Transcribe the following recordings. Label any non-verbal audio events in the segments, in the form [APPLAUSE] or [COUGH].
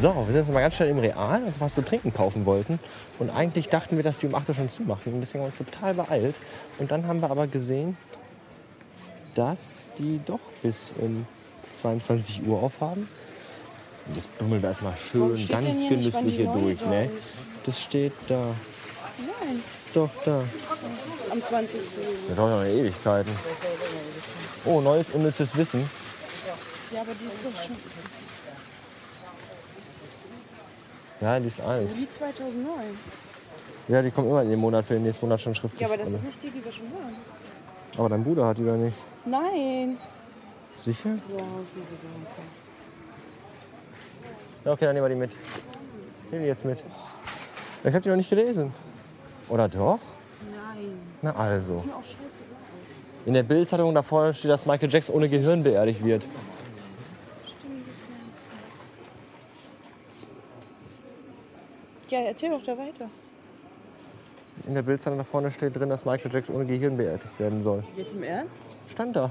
So, wir sind jetzt mal ganz schnell im Real, uns was zu trinken kaufen wollten. Und eigentlich dachten wir, dass die um 8 Uhr schon zumachen. Und deswegen haben wir uns total beeilt. Und dann haben wir aber gesehen, dass die doch bis um 22 Uhr aufhaben. Und jetzt bummeln wir erstmal schön ganz genüsslich hier durch. Ne? Das steht da. Nein, Doch, da. am 20. Das dauert ja noch Ewigkeiten. Oh, neues unnützes Wissen. Ja, aber die ist doch schon Ja, die ist alt. Juli 2009. Ja, die kommt immer in den Monat für den nächsten Monat schon schriftlich. Ja, aber das ist nicht die, die wir schon haben. aber dein Bruder hat die doch nicht. Nein. Sicher? Ja. Ja, okay, dann nehmen wir die mit. Nehmen die jetzt mit. Ich habe die noch nicht gelesen. Oder doch? Nein. Na also. In der Bildzeitung da vorne steht, dass Michael Jackson ohne Gehirn beerdigt wird. Stimmt, das meinst du. Ja, erzähl doch da weiter. In der Bildzeitung da vorne steht drin, dass Michael Jackson ohne Gehirn beerdigt werden soll. Jetzt im Ernst? Stand da.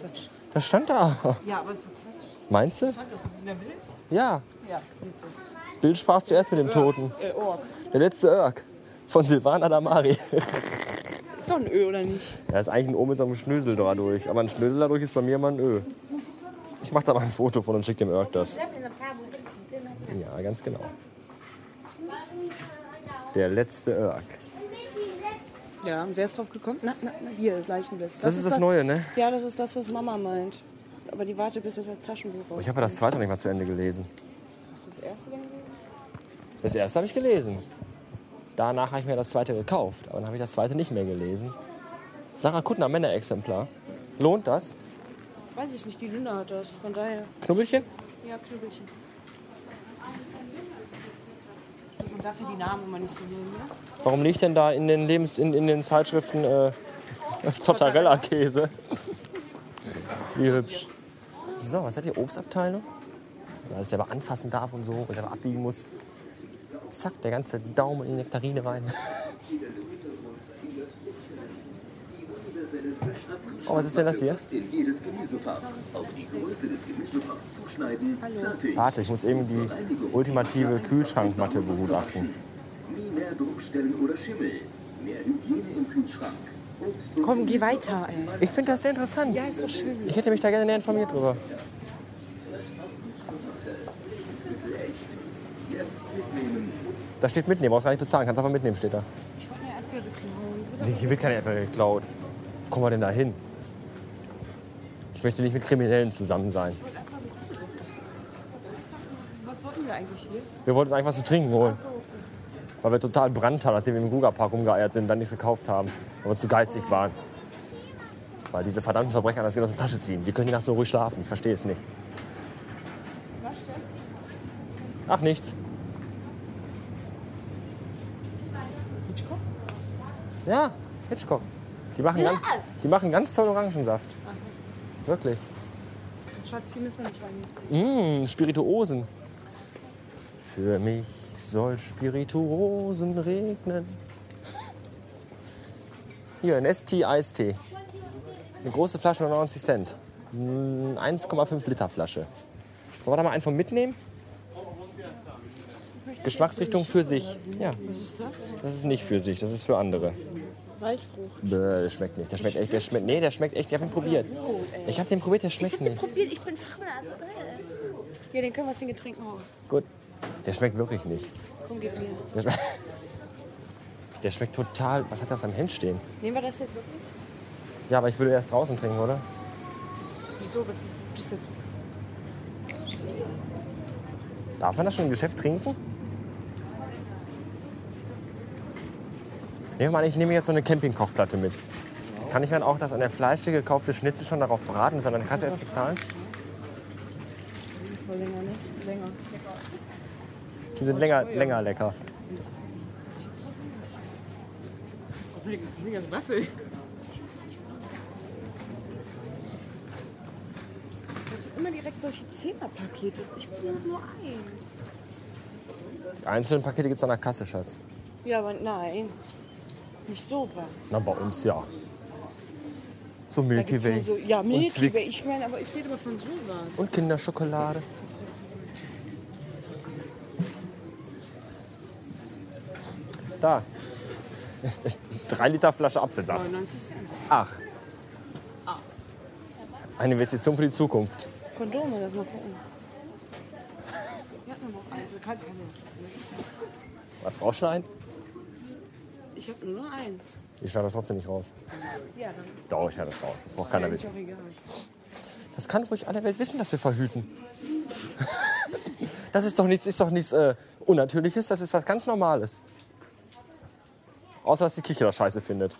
Quatsch. Das stand da. Ja, aber so Quatsch. Meinst du? Stand das in der Bild? Ja. Ja, siehst du. Bild sprach zuerst mit dem Toten. Äh, Org. Der letzte Irk. Von Silvana Damari. Ist doch ein Ö, oder nicht? Ja, ist eigentlich ein O mit so einem Schnösel dadurch. Aber ein Schnösel dadurch ist bei mir mal ein Ö. Ich mach da mal ein Foto von und schick dem Irk das. Ja, ganz genau. Der letzte Irk. Ja, und wer ist drauf gekommen? Na, na, na hier, Leichenblitz. Das, ist das Neue, ne? Ja, das ist das, was Mama meint. Aber die wartet, bis das als Taschenbuch rauskommt. Ich habe ja das zweite nicht mal zu Ende gelesen. Das erste denn? Das erste habe ich gelesen. Danach habe ich mir das zweite gekauft. Aber dann habe ich das zweite nicht mehr gelesen. Sarah Kuttner, Männerexemplar. Lohnt das? Weiß ich nicht, die Luna hat das. Von daher. Knubbelchen? Ja, Knüppelchen. Darf ja die Namen immer nicht so nehmen, ne? Warum liegt denn da in den, Lebens in, in den Zeitschriften äh, [LAUGHS] Zottarella-Käse? Wie hübsch. So, was hat die Obstabteilung? Dass der aber anfassen darf und so und der aber abbiegen muss. Zack, der ganze Daumen in die Nektarine rein. [LAUGHS] Oh, was ist denn das hier? Warte, ich muss eben die ultimative Kühlschrankmatte begutachten. Komm, geh weiter, ey. Ich finde das sehr interessant. Ja, ist doch schön. Ich hätte mich da gerne näher informiert drüber. Da steht mitnehmen, brauchst gar nicht bezahlen, kannst einfach mitnehmen, steht da. Ich wollte eine Erdbeere klauen. Nee, hier wird keine Erdbeere geklaut. Wo kommen wir denn da hin? Ich möchte nicht mit Kriminellen zusammen sein. Was wollten wir eigentlich hier? Wir wollten uns einfach was zu trinken holen. Weil wir total Brand haben, nachdem wir im Guga-Park rumgeeiert sind und dann nichts gekauft haben. Weil wir zu geizig waren. Weil diese verdammten Verbrecher das Geld aus der Tasche ziehen. Die können die Nacht so ruhig schlafen. Ich verstehe es nicht. Was denn? Ach, nichts. Hitchcock? Ja, Hitchcock. Die machen, ganz, die machen ganz tollen Orangensaft. Wirklich. Schatz, hier müssen wir nicht rein. Mmh, Spirituosen. Für mich soll Spirituosen regnen. Hier, ein ST Eistee. Eine große Flasche, 99 Cent. Mm, 1,5 Liter Flasche. Sollen wir da mal einen von mitnehmen? Geschmacksrichtung für sich. Ja, Was ist das? das ist nicht für sich, das ist für andere. Waldfrucht. Bäh, der schmeckt nicht. Der schmeckt echt. Der schmeckt, nee, der schmeckt echt. Ich habe ihn probiert. Ich habe den probiert, der schmeckt nicht. Probiert, ich bin Fachnase. Ja, den können wir aus den Getränken raus. Gut. Der schmeckt wirklich nicht. Komm, gib mir. Der schmeckt, der schmeckt total. Was hat er auf seinem Hemd stehen? Nehmen wir das jetzt wirklich? Ja, aber ich würde erst draußen trinken, oder? Wieso? Das jetzt. Darf man das schon im Geschäft trinken? Nehmen wir mal ich nehme jetzt so eine Campingkochplatte mit. Kann ich dann auch das an der Fleische gekaufte Schnitzel schon darauf braten, das an der Kasse erst bezahlen? Länger, ne? Länger. Die sind länger, länger lecker. Was jetzt Waffel. Das sind immer direkt solche Zehnerpakete. Ich will nur ein. Die einzelnen Pakete gibt es an der Kasse, Schatz. Ja, aber nein. Nicht sowas. Na, bei uns ja. So Milky Way. Ja, so, ja, Milky Way. Ich meine, aber ich rede mal von sowas. Und Kinderschokolade. Da. [LAUGHS] 3 Liter Flasche Apfelsaft. 99 Cent. Ach. Ah. Eine Investition für die Zukunft. Kondome, lass mal gucken. Was brauchst du einen? Ich habe nur eins. Ich schneide das trotzdem nicht raus. [LAUGHS] Ja, dann. Doch, ich schneide das raus. Das braucht keiner ist wissen. doch egal. Das kann ruhig alle Welt wissen, dass wir verhüten. [LAUGHS] Das ist doch nichts, ist doch nichts äh, Unnatürliches, das ist was ganz Normales. Außer, dass die Kirche das scheiße findet.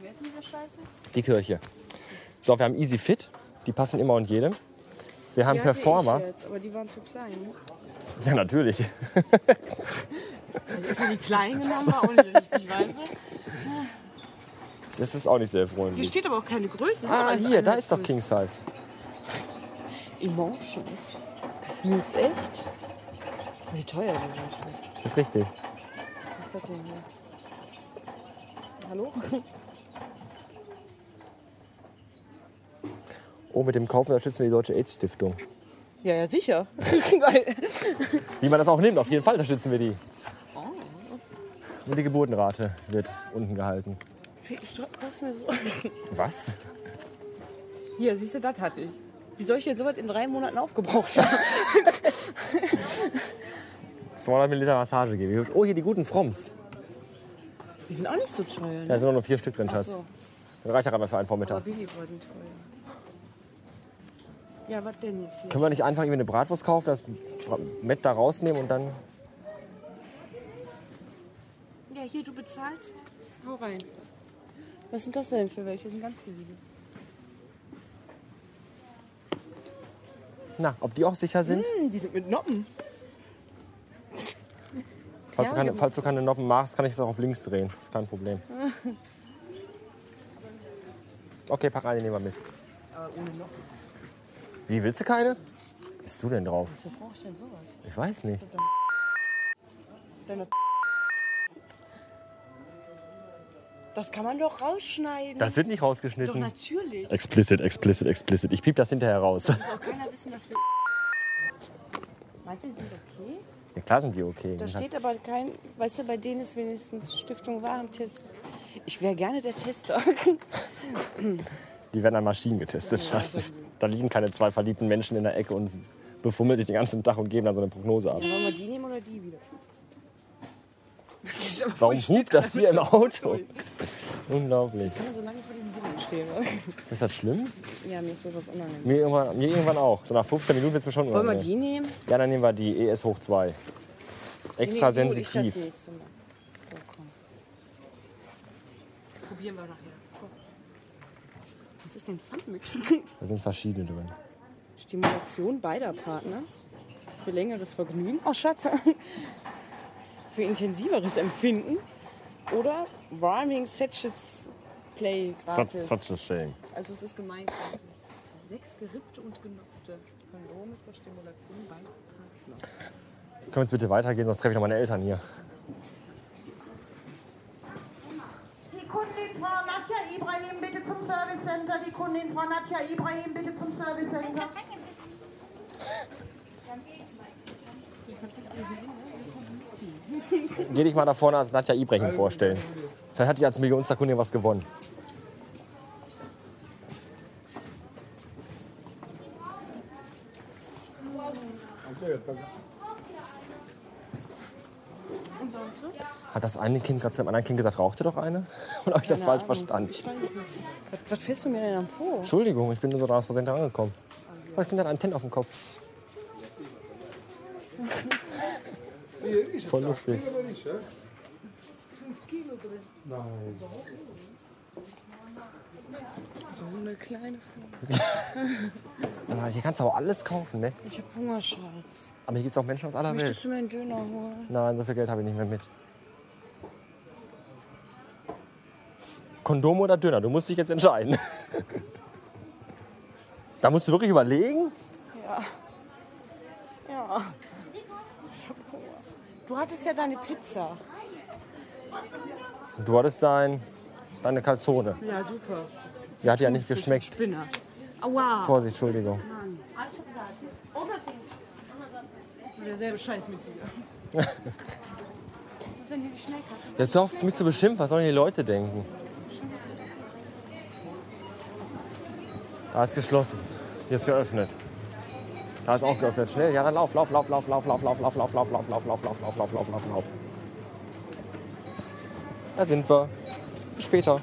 Wer ist denn wieder scheiße? Die Kirche. So, wir haben Easy Fit, die passen immer und jedem. Wir haben Die Performer. Ich jetzt, aber die waren zu klein. Ne? Ja, natürlich. [LAUGHS] Also ist ja die kleinen genommen, [LAUGHS] war auch nicht richtig, du? Das ist auch nicht sehr Hier freundlich. steht aber auch keine Größe. Ah, hier, da ist doch. King Size. Emotions. Gefühls echt? Wie teuer die sind schon. Das ist richtig. Was ist das denn hier? Hallo? Oh, mit dem Kauf unterstützen wir die Deutsche AIDS-Stiftung. Ja, ja, sicher. [LAUGHS] Wie man das auch nimmt, auf jeden Fall unterstützen wir die. Nur die Geburtenrate wird unten gehalten. was? Hier, siehst du, das hatte ich. Wie soll ich denn sowas in drei Monaten aufgebraucht haben? [LAUGHS] 200 Milliliter Massage Wie hübsch. Oh, hier die guten Fromms. Die sind auch nicht so teuer. Da Ne? sind auch nur vier Stück drin, Schatz. so. Das reicht gerade mal für einen Aber Vormittag. Babybrei sind teuer. Ja, was denn jetzt hier? Können wir nicht einfach irgendwie eine Bratwurst kaufen, das Mett da rausnehmen und dann. Ja, hier, du bezahlst. Hau rein. Was sind das denn für welche? Das sind ganz billige. Na, ob die auch sicher sind? Hm, die sind mit Noppen. Falls, du keine, falls du keine Noppen machst, kann ich es auch auf links drehen. Das ist kein Problem. Okay, pack eine, nehmen wir mit. Aber ohne Noppen. Wie, willst du keine? Bist du denn drauf? Wofür brauche ich denn sowas? Ich weiß nicht. Deine das kann man doch rausschneiden. Das wird nicht doch rausgeschnitten. natürlich. Explicit, explicit, explicit. Ich piep das hinterher raus. Muss auch keiner wissen, dass wir. Meinst du, die sind okay? Ja, klar sind die okay. Da steht aber kein. Weißt du, bei denen ist wenigstens Stiftung Warentest. Ich wäre gerne der Tester. [LAUGHS] Die werden an Maschinen getestet, Schatz. Da liegen keine zwei verliebten Menschen in der Ecke und befummeln sich den ganzen Tag und geben dann so eine Prognose ab. Wollen wir die nehmen oder die wieder? Warum hupt das hier im Auto? Unglaublich. Kann man so lange vor dem Ding stehen? Ist das schlimm? Ja, mir ist sowas unangenehm. Mir irgendwann, mir irgendwann auch. So nach 15 Minuten wird es mir schon Wollen wir unangenehm. die nehmen? Ja, dann nehmen wir die ES hoch 2. Extra Nee, Ich sensitiv. das nächste Mal. So, komm. Probieren wir nachher. Komm. Was ist denn Funmix? [LAUGHS] Da sind verschiedene drin. Stimulation beider Partner. Für längeres Vergnügen. Oh, Schatz. Für intensiveres Empfinden. Oder Warming Sessions Play Such, gratis. such a shame. Also es ist gemeint. Sechs gerippte und genopfte Kondome zur Stimulation beider Partner. Können wir jetzt bitte weitergehen, sonst treffe ich noch meine Eltern hier. Die Kundin Frau Nadja Ibrahim bitte zum Service Center. Die Kundin Frau Nadja Ibrahim bitte zum Service Center. Geh dich mal da vorne als Nadja Ibrahim vorstellen. Vielleicht hat die als Millionster Kundin was gewonnen. Hat das eine Kind gerade zu dem anderen Kind gesagt, rauchte doch eine? [LAUGHS] Oder habe ich das Keine falsch Ahnung. verstanden? Ich weiß nicht. Was, was fährst du mir denn am Po? Entschuldigung, ich bin nur so aus Versehen da angekommen. Das Kind hat Antennen auf dem Kopf. Voll lustig. So eine kleine Frau. [LAUGHS] Ah, Hier kannst du auch alles kaufen, ne? Ich hab Hunger, Schatz. Aber hier gibt es auch Menschen aus aller Welt. Möchtest du mir einen Döner holen? Nein, so viel Geld habe ich nicht mehr mit. Kondom oder Döner? Du musst dich jetzt entscheiden. [LAUGHS] da musst du wirklich überlegen. Ja. Ja. Du hattest ja deine Pizza. Du hattest dein, deine Calzone. Ja, super. Die hat ja nicht geschmeckt. Spinner. Aua. Vorsicht, Entschuldigung. Derselbe Scheiß mit dir. ist denn hier die Schnellkasse? Jetzt auf, mich zu beschimpfen. Was sollen die Leute denken? Da ist geschlossen. Hier ist geöffnet. Da ist auch geöffnet. Schnell. Ja, dann lauf, lauf, lauf, lauf, lauf, lauf, lauf, lauf, lauf, lauf, lauf, lauf, lauf, lauf, lauf, lauf, lauf, lauf. Da sind wir. Bis später.